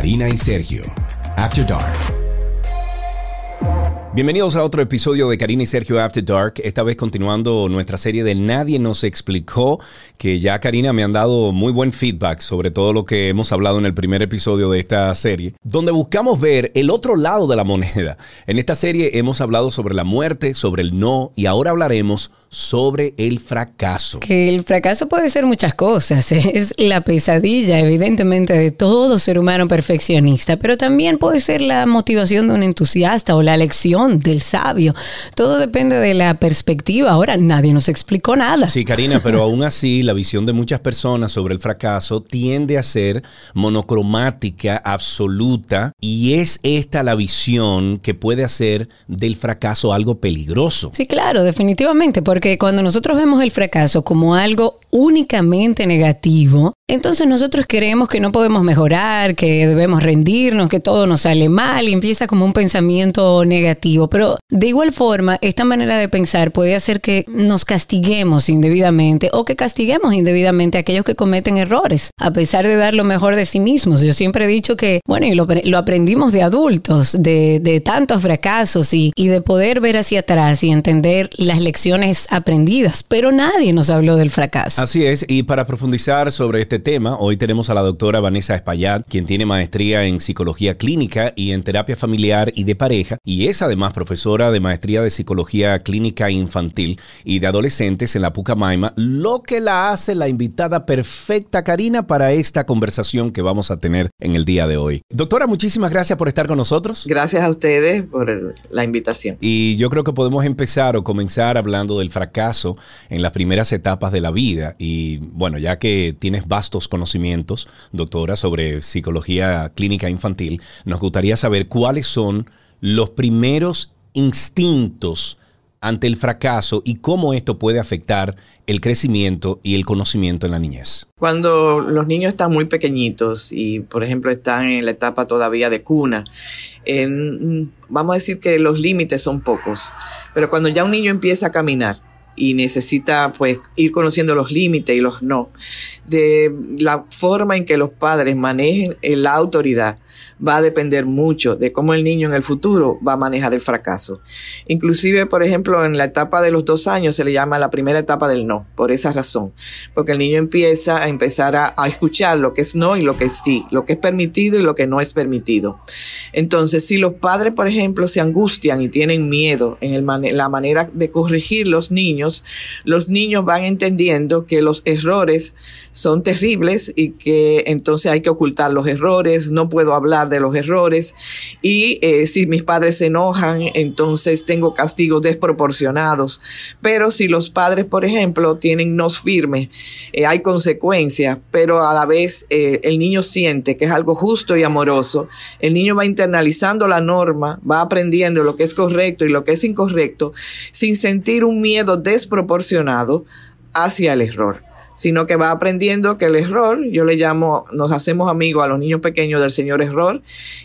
Karina y Sergio. After Dark. Bienvenidos a otro episodio de Karina y Sergio After Dark, esta vez continuando nuestra serie de Nadie nos explicó, que ya Karina me han dado muy buen feedback sobre todo lo que hemos hablado en el primer episodio de esta serie, donde buscamos ver el otro lado de la moneda. En esta serie hemos hablado sobre la muerte, sobre el no y ahora hablaremos sobre el fracaso. Que el fracaso puede ser muchas cosas, es la pesadilla evidentemente de todo ser humano perfeccionista, pero también puede ser la motivación de un entusiasta o la lección del sabio. Todo depende de la perspectiva. Ahora nadie nos explicó nada. Sí, Karina, pero aún así la visión de muchas personas sobre el fracaso tiende a ser monocromática, absoluta, y es esta la visión que puede hacer del fracaso algo peligroso. Sí, claro, definitivamente, porque cuando nosotros vemos el fracaso como algo únicamente negativo, entonces nosotros creemos que no podemos mejorar, que debemos rendirnos, que todo nos sale mal y empieza como un pensamiento negativo. Pero de igual forma, esta manera de pensar puede hacer que nos castiguemos indebidamente o que castiguemos indebidamente a aquellos que cometen errores, a pesar de dar lo mejor de sí mismos. Yo siempre he dicho que, bueno, y lo, aprendimos de adultos, de, tantos fracasos y, y de poder ver hacia atrás y entender las lecciones aprendidas, pero nadie nos habló del fracaso. Así es, y para profundizar sobre este tema, hoy tenemos a la doctora Vanessa Espaillat, quien tiene maestría en psicología clínica y en terapia familiar y de pareja, y es además profesora de maestría de psicología clínica infantil y de adolescentes en la Pucamaima, lo que la hace la invitada perfecta, Karina, para esta conversación que vamos a tener en el día de hoy. Doctora, muchísimas gracias por estar con nosotros. Gracias a ustedes por la invitación. Y yo creo que podemos empezar o comenzar hablando del fracaso en las primeras etapas de la vida. Y bueno, ya que tienes vasto conocimientos, doctora, sobre psicología clínica infantil, nos gustaría saber cuáles son los primeros instintos ante el fracaso y cómo esto puede afectar el crecimiento y el conocimiento en la niñez. Cuando los niños están muy pequeñitos y, por ejemplo, están en la etapa todavía de cuna, vamos a decir que los límites son pocos, pero cuando ya un niño empieza a caminar, y necesita pues ir conociendo los límites y los no. De la forma en que los padres manejen la autoridad va a depender mucho de cómo el niño en el futuro va a manejar el fracaso. Inclusive, por ejemplo, en la etapa de los dos años se le llama la primera etapa del no, por esa razón, porque el niño empieza a empezar a, escuchar lo que es no y lo que es sí, lo que es permitido y lo que no es permitido. Entonces, si los padres, por ejemplo, se angustian y tienen miedo en la manera de corregir los niños, los niños van entendiendo que los errores son terribles y que entonces hay que ocultar los errores, no puedo hablar de los errores y eh, si mis padres se enojan, entonces tengo castigos desproporcionados. Pero si los padres, por ejemplo, tienen nos firmes, eh, hay consecuencias, pero a la vez eh, el niño siente que es algo justo y amoroso, el niño va internalizando la norma, va aprendiendo lo que es correcto y lo que es incorrecto, sin sentir un miedo desproporcionado hacia el error sino que va aprendiendo que el error, yo le llamo, nos hacemos amigos a los niños pequeños del señor error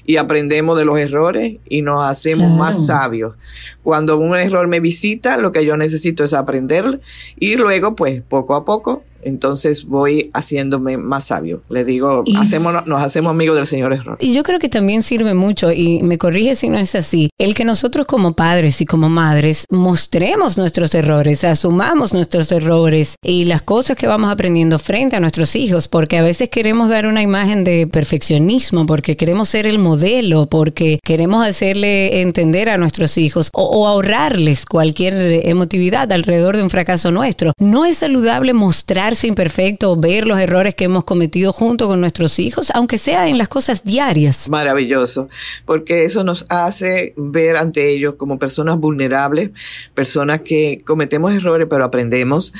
y aprendemos de los errores y nos hacemos más sabios. Cuando un error me visita, lo que yo necesito es aprender y luego, pues, poco a poco, entonces voy haciéndome más sabio. Le digo, hacemos, nos hacemos amigos del Señor error. Y yo creo que también sirve mucho, y me corrige si no es así, el que nosotros como padres y como madres mostremos nuestros errores, asumamos nuestros errores y las cosas que vamos aprendiendo frente a nuestros hijos, porque a veces queremos dar una imagen de perfeccionismo, porque queremos ser el modelo, porque queremos hacerle entender a nuestros hijos o, o ahorrarles cualquier emotividad alrededor de un fracaso nuestro. No es saludable mostrar imperfecto, ver los errores que hemos cometido junto con nuestros hijos, aunque sea en las cosas diarias. Maravilloso, porque eso nos hace ver ante ellos como personas vulnerables, personas que cometemos errores pero aprendemos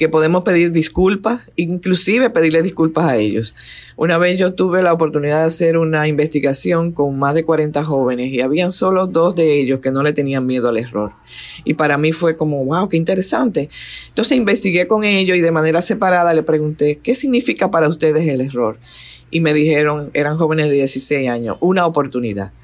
que podemos pedir disculpas, inclusive pedirle disculpas a ellos. Una vez yo tuve la oportunidad de hacer una investigación con más de 40 jóvenes y habían solo dos de ellos que no le tenían miedo al error. Y para mí fue como, wow, qué interesante. Entonces investigué con ellos y de manera separada le pregunté, ¿qué significa para ustedes el error? Y me dijeron, eran jóvenes de 16 años, una oportunidad.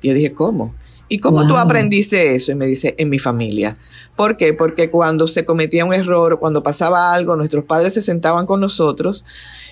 Y yo dije, ¿cómo? ¿Y cómo tú aprendiste eso? Y me dice, en mi familia. ¿Por qué? Porque cuando se cometía un error, cuando pasaba algo, nuestros padres se sentaban con nosotros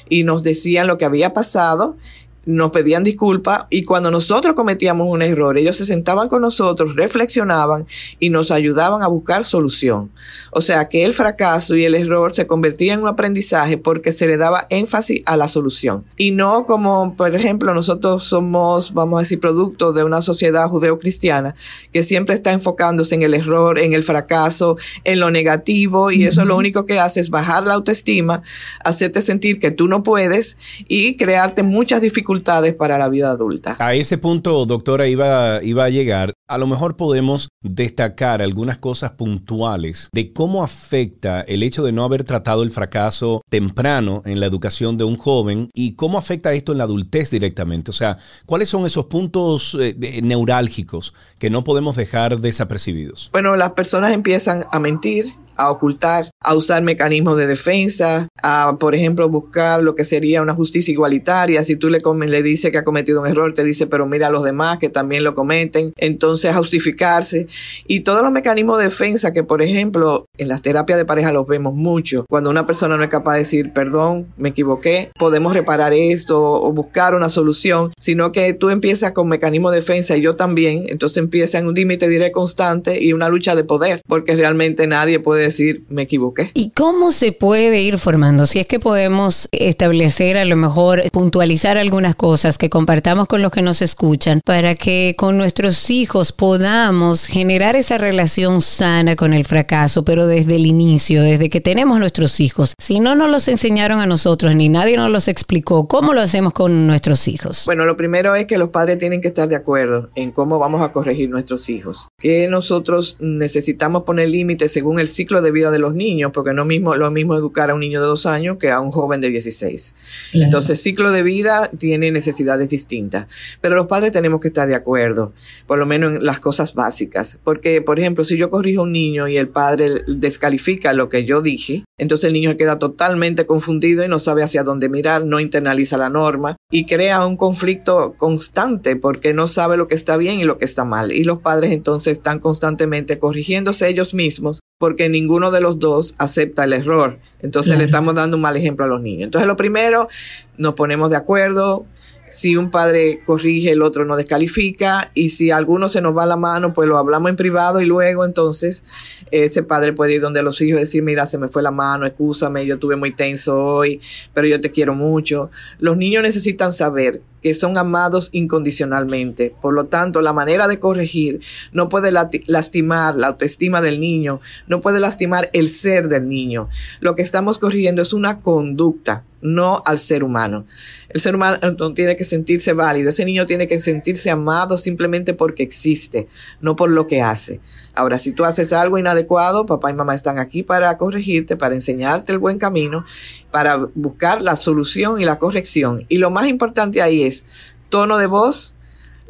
y nos decían lo que había pasado nos pedían disculpas y cuando nosotros cometíamos un error, ellos se sentaban con nosotros, reflexionaban y nos ayudaban a buscar solución. O sea que el fracaso y el error se convertían en un aprendizaje porque se le daba énfasis a la solución. Y no como, por ejemplo, nosotros somos, vamos a decir, producto de una sociedad judeo-cristiana que siempre está enfocándose en el error, en el fracaso, en lo negativo y eso lo único que hace es bajar la autoestima, hacerte sentir que tú no puedes y crearte muchas dificultades para la vida adulta. A ese punto, doctora, iba, iba a llegar. A lo mejor podemos destacar algunas cosas puntuales de cómo afecta el hecho de no haber tratado el fracaso temprano en la educación de un joven y cómo afecta esto en la adultez directamente. O sea, ¿cuáles son esos puntos eh, neurálgicos que no podemos dejar desapercibidos? Bueno, las personas empiezan a mentir, a ocultar, a usar mecanismos de defensa, a, por ejemplo, buscar lo que sería una justicia igualitaria. Si tú le, le dices que ha cometido un error, te dice, pero mira a los demás que también lo cometen. Entonces, a justificarse. Y todos los mecanismos de defensa que, por ejemplo, en las terapias de pareja los vemos mucho. Cuando una persona no es capaz de decir, perdón, me equivoqué, podemos reparar esto o buscar una solución, sino que tú empiezas con mecanismos de defensa y yo también. Entonces empieza en un límite directo constante y una lucha de poder, porque realmente nadie puede decir me equivoqué. ¿Y cómo se puede ir formando? Si es que podemos establecer a lo mejor, puntualizar algunas cosas que compartamos con los que nos escuchan para que con nuestros hijos podamos generar esa relación sana con el fracaso, pero desde el inicio, desde que tenemos nuestros hijos. Si no nos los enseñaron a nosotros ni nadie nos los explicó, ¿cómo lo hacemos con nuestros hijos? Bueno, lo primero es que los padres tienen que estar de acuerdo en cómo vamos a corregir nuestros hijos. Que nosotros necesitamos poner límites según el ciclo de vida de los niños, porque no mismo lo mismo educar a un niño de dos años que a un joven de 16. Entonces, ciclo de vida tiene necesidades distintas, pero los padres tenemos que estar de acuerdo, por lo menos en las cosas básicas, porque, por ejemplo, si yo corrijo a un niño y el padre descalifica lo que yo dije, entonces el niño queda totalmente confundido y no sabe hacia dónde mirar, no internaliza la norma y crea un conflicto constante porque no sabe lo que está bien y lo que está mal. Y los padres entonces están constantemente corrigiéndose ellos mismos porque ninguno de los dos acepta el error. Entonces le estamos dando un mal ejemplo a los niños. Entonces lo primero, nos ponemos de acuerdo. Si un padre corrige, el otro no descalifica. Y si alguno se nos va la mano, pues lo hablamos en privado y luego entonces ese padre puede ir donde los hijos y decir, mira, se me fue la mano, excúsame, yo tuve muy tenso hoy, pero yo te quiero mucho. Los niños necesitan saber que son amados incondicionalmente. Por lo tanto, la manera de corregir no puede lastimar la autoestima del niño, no puede lastimar el ser del niño. Lo que estamos corrigiendo es una conducta, no al ser humano. El ser humano tiene que sentirse válido, ese niño tiene que sentirse amado simplemente porque existe, no por lo que hace. Ahora, si tú haces algo inadecuado, papá y mamá están aquí para corregirte, para enseñarte el buen camino, para buscar la solución y la corrección. Y lo más importante ahí es tono de voz,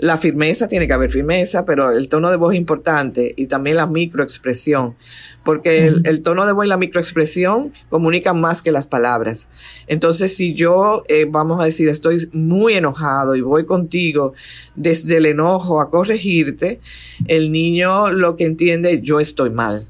la firmeza, tiene que haber firmeza, pero el tono de voz es importante y también la microexpresión, porque el, tono de voz y la microexpresión comunican más que las palabras. Entonces, si yo, eh, vamos a decir, estoy muy enojado y voy contigo desde el enojo a corregirte, el niño lo que entiende, yo estoy mal.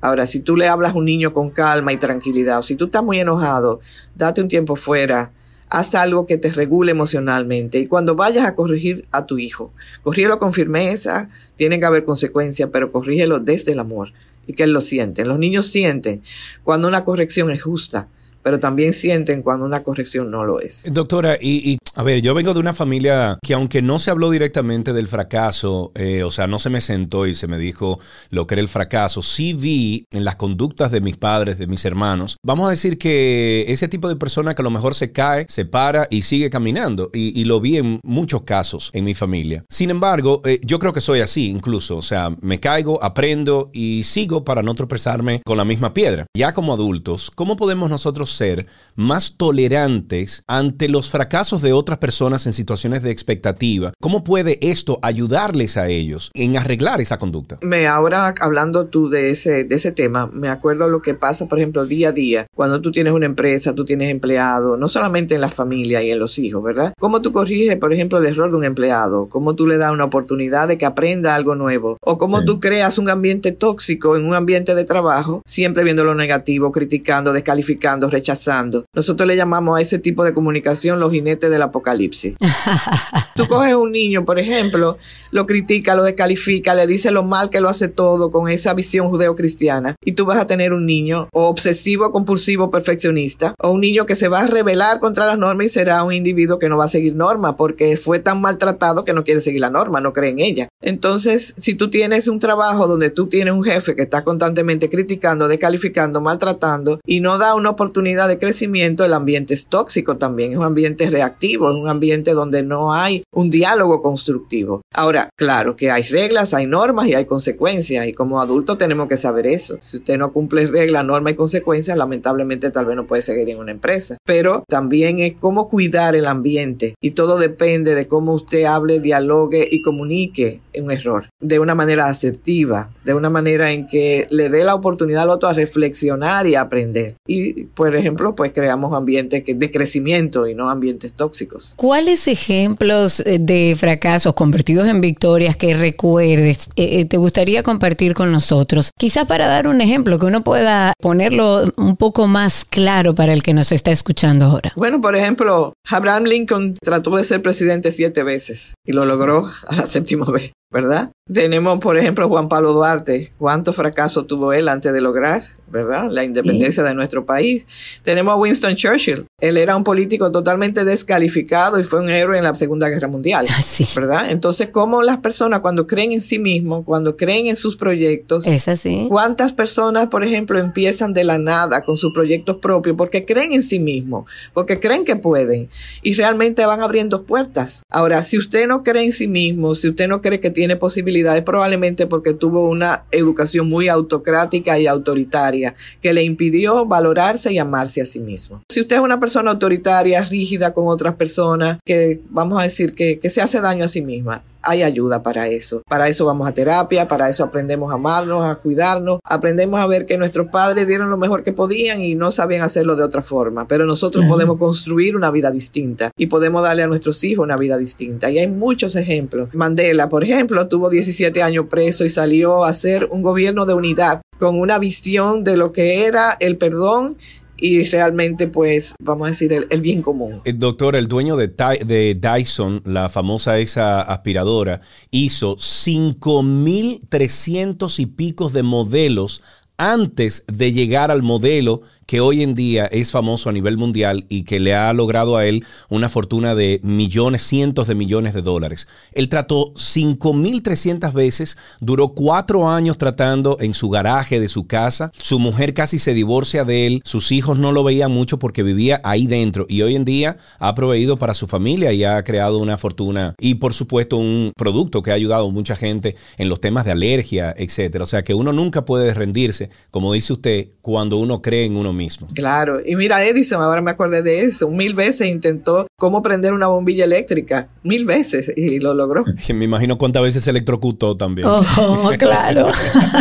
Ahora, si tú le hablas a un niño con calma y tranquilidad, o si tú estás muy enojado, date un tiempo fuera, haz algo que te regule emocionalmente. Y cuando vayas a corregir a tu hijo, corrígelo con firmeza, tiene que haber consecuencias, pero corrígelo desde el amor y que él lo siente. Los niños sienten cuando una corrección es justa pero también sienten cuando una corrección no lo es. Doctora, y, a ver, yo vengo de una familia que aunque no se habló directamente del fracaso, eh, o sea, no se me sentó y se me dijo lo que era el fracaso, sí vi en las conductas de mis padres, de mis hermanos, vamos a decir que ese tipo de persona que a lo mejor se cae, se para y sigue caminando, y, lo vi en muchos casos en mi familia. Sin embargo, eh, yo creo que soy así incluso, o sea, me caigo, aprendo y sigo para no tropezarme con la misma piedra. Ya como adultos, ¿cómo podemos nosotros ser más tolerantes ante los fracasos de otras personas en situaciones de expectativa. ¿Cómo puede esto ayudarles a ellos en arreglar esa conducta? Me ahora hablando tú de ese, de ese tema, me acuerdo lo que pasa, por ejemplo, día a día, cuando tú tienes una empresa, tú tienes empleado, no solamente en la familia y en los hijos, ¿verdad? ¿Cómo tú corriges, por ejemplo, el error de un empleado? ¿Cómo tú le das una oportunidad de que aprenda algo nuevo? ¿O cómo tú creas un ambiente tóxico en un ambiente de trabajo, siempre viendo lo negativo, criticando, descalificando, rechazando? Rechazando. Nosotros le llamamos a ese tipo de comunicación los jinetes del apocalipsis. Tú coges un niño, por ejemplo, lo critica, lo descalifica, le dice lo mal que lo hace todo con esa visión judeocristiana y tú vas a tener un niño o obsesivo, compulsivo, perfeccionista o un niño que se va a rebelar contra las normas y será un individuo que no va a seguir norma porque fue tan maltratado que no quiere seguir la norma, no cree en ella. Entonces, si tú tienes un trabajo donde tú tienes un jefe que está constantemente criticando, descalificando, maltratando y no da una oportunidad de crecimiento, el ambiente es tóxico también, es un ambiente reactivo, es un ambiente donde no hay un diálogo constructivo. Ahora, claro que hay reglas, hay normas y hay consecuencias y como adultos tenemos que saber eso. Si usted no cumple reglas, normas y consecuencias, lamentablemente tal vez no puede seguir en una empresa. Pero también es cómo cuidar el ambiente y todo depende de cómo usted hable, dialogue y comunique un error de una manera asertiva, de una manera en que le dé la oportunidad al otro a reflexionar y aprender. Y, por ejemplo, pues creamos ambientes de crecimiento y no ambientes tóxicos. ¿Cuáles ejemplos eh, de fracasos convertidos en victorias que recuerdes eh, eh, te gustaría compartir con nosotros? Quizás para dar un ejemplo que uno pueda ponerlo un poco más claro para el que nos está escuchando ahora. Bueno, por ejemplo, Abraham Lincoln trató de ser presidente siete veces y lo logró a la séptima vez. ¿verdad? Tenemos, por ejemplo, Juan Pablo Duarte. ¿Cuánto fracaso tuvo él antes de lograr, ¿verdad? La independencia de nuestro país. Tenemos a Winston Churchill. Él era un político totalmente descalificado y fue un héroe en la Segunda Guerra Mundial, Así. ¿verdad? Entonces, ¿cómo las personas cuando creen en sí mismos, cuando creen en sus proyectos, Es así. ¿Cuántas personas, por ejemplo, empiezan de la nada con sus proyectos propios porque creen en sí mismos, porque creen que pueden y realmente van abriendo puertas? Ahora, si usted no cree en sí mismo, si usted no cree que tiene posibilidades, probablemente porque tuvo una educación muy autocrática y autoritaria que le impidió valorarse y amarse a sí mismo. Si usted es una persona autoritaria, rígida con otras personas, que vamos a decir que se hace daño a sí misma, hay ayuda para eso. Para eso vamos a terapia, para eso aprendemos a amarnos, a cuidarnos, aprendemos a ver que nuestros padres dieron lo mejor que podían y no sabían hacerlo de otra forma, pero nosotros podemos construir una vida distinta y podemos darle a nuestros hijos una vida distinta. Y hay muchos ejemplos. Mandela, por ejemplo, tuvo 17 años preso y salió a hacer un gobierno de unidad con una visión de lo que era el perdón y realmente pues vamos a decir el, el bien común. El doctor, el dueño de, de Dyson, la famosa esa aspiradora, hizo 5.300 y picos de modelos antes de llegar al modelo que hoy en día es famoso a nivel mundial y que le ha logrado a él una fortuna de millones, cientos de millones de dólares. Él trató 5.300 veces, duró cuatro años tratando en su garaje de su casa. Su mujer casi se divorcia de él, sus hijos no lo veían mucho porque vivía ahí dentro y hoy en día ha proveído para su familia y ha creado una fortuna y por supuesto un producto que ha ayudado a mucha gente en los temas de alergia, etcétera. O sea que uno nunca puede rendirse, como dice usted, cuando uno cree en uno mismo. Claro, y mira Edison, ahora me acordé de eso, mil veces intentó cómo prender una bombilla eléctrica, mil veces y lo logró. Me imagino cuántas veces se electrocutó también. Oh, claro.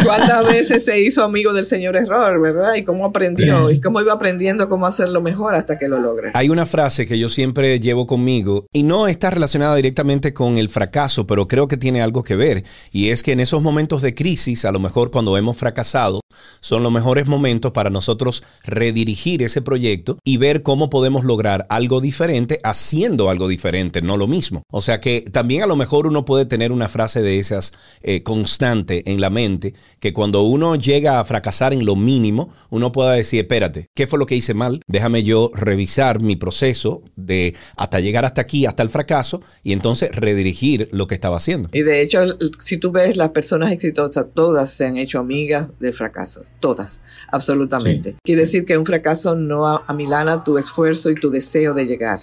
¿Cuántas veces se hizo amigo del señor error, verdad? Y cómo aprendió y cómo iba aprendiendo cómo hacerlo mejor hasta que lo logra. Hay una frase que yo siempre llevo conmigo y no está relacionada directamente con el fracaso, pero creo que tiene algo que ver. Y es que en esos momentos de crisis, a lo mejor cuando hemos fracasado, son los mejores momentos para nosotros redirigir ese proyecto y ver cómo podemos lograr algo diferente haciendo algo diferente, no lo mismo. O sea que también a lo mejor uno puede tener una frase de esas eh, constante en la mente, que cuando uno llega a fracasar en lo mínimo, uno pueda decir, espérate, ¿qué fue lo que hice mal? Déjame yo revisar mi proceso de hasta llegar hasta aquí, hasta el fracaso, y entonces redirigir lo que estaba haciendo. Y de hecho, si tú ves las personas exitosas, todas se han hecho amigas del fracaso, todas, absolutamente. Quiere que un fracaso no a- amilana tu esfuerzo y tu deseo de llegar.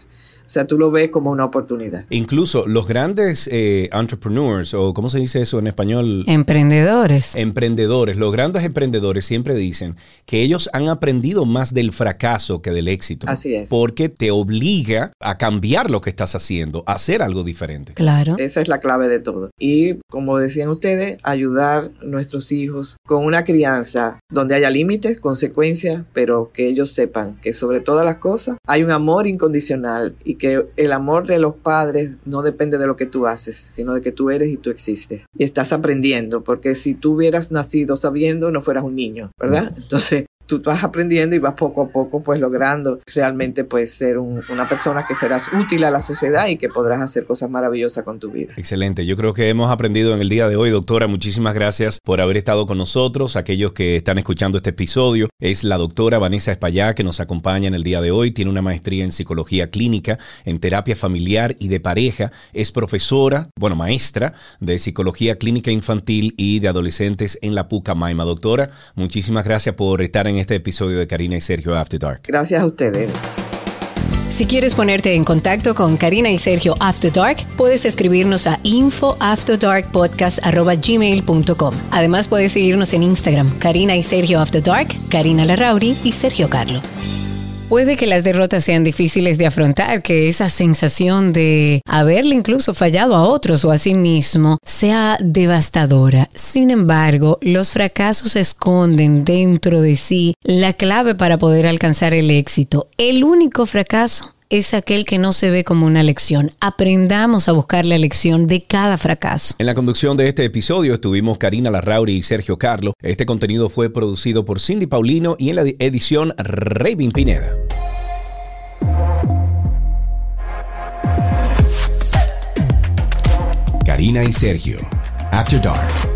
O sea, tú lo ves como una oportunidad. Incluso los grandes eh, entrepreneurs, o ¿cómo se dice eso en español? Emprendedores. Emprendedores, los grandes emprendedores siempre dicen que ellos han aprendido más del fracaso que del éxito. Así es. Porque te obliga a cambiar lo que estás haciendo, a hacer algo diferente. Claro. Esa es la clave de todo. Y como decían ustedes, ayudar a nuestros hijos con una crianza donde haya límites, consecuencias, pero que ellos sepan que sobre todas las cosas hay un amor incondicional y que el amor de los padres no depende de lo que tú haces, sino de que tú eres y tú existes. Y estás aprendiendo, porque si tú hubieras nacido sabiendo, no fueras un niño, ¿verdad? Entonces, tú vas aprendiendo y vas poco a poco pues logrando realmente pues ser una persona que serás útil a la sociedad y que podrás hacer cosas maravillosas con tu vida. Excelente, yo creo que hemos aprendido en el día de hoy, doctora, muchísimas gracias por haber estado con nosotros, aquellos que están escuchando este episodio, es la doctora Vanessa Espallá que nos acompaña en el día de hoy, tiene una maestría en psicología clínica, en terapia familiar y de pareja, es profesora, bueno, maestra de psicología clínica infantil y de adolescentes en la Puca Maima. Doctora, muchísimas gracias por estar en este episodio de Karina y Sergio After Dark. Gracias a ustedes. Si quieres ponerte en contacto con Karina y Sergio After Dark, puedes escribirnos a infoafterdarkpodcast.gmail.com. Además, puedes seguirnos en Instagram, Karina y Sergio After Dark, Karina Larrauri y Sergio Carlo. Puede que las derrotas sean difíciles de afrontar, que esa sensación de haberle incluso fallado a otros o a sí mismo sea devastadora. Sin embargo, los fracasos esconden dentro de sí la clave para poder alcanzar el éxito. El único fracaso es aquel que no se ve como una lección. Aprendamos a buscar la lección de cada fracaso. En la conducción de este episodio estuvimos Karina Larrauri y Sergio Carlo. Este contenido fue producido por Cindy Paulino y en la edición Raven Pineda. Karina y Sergio, After Dark.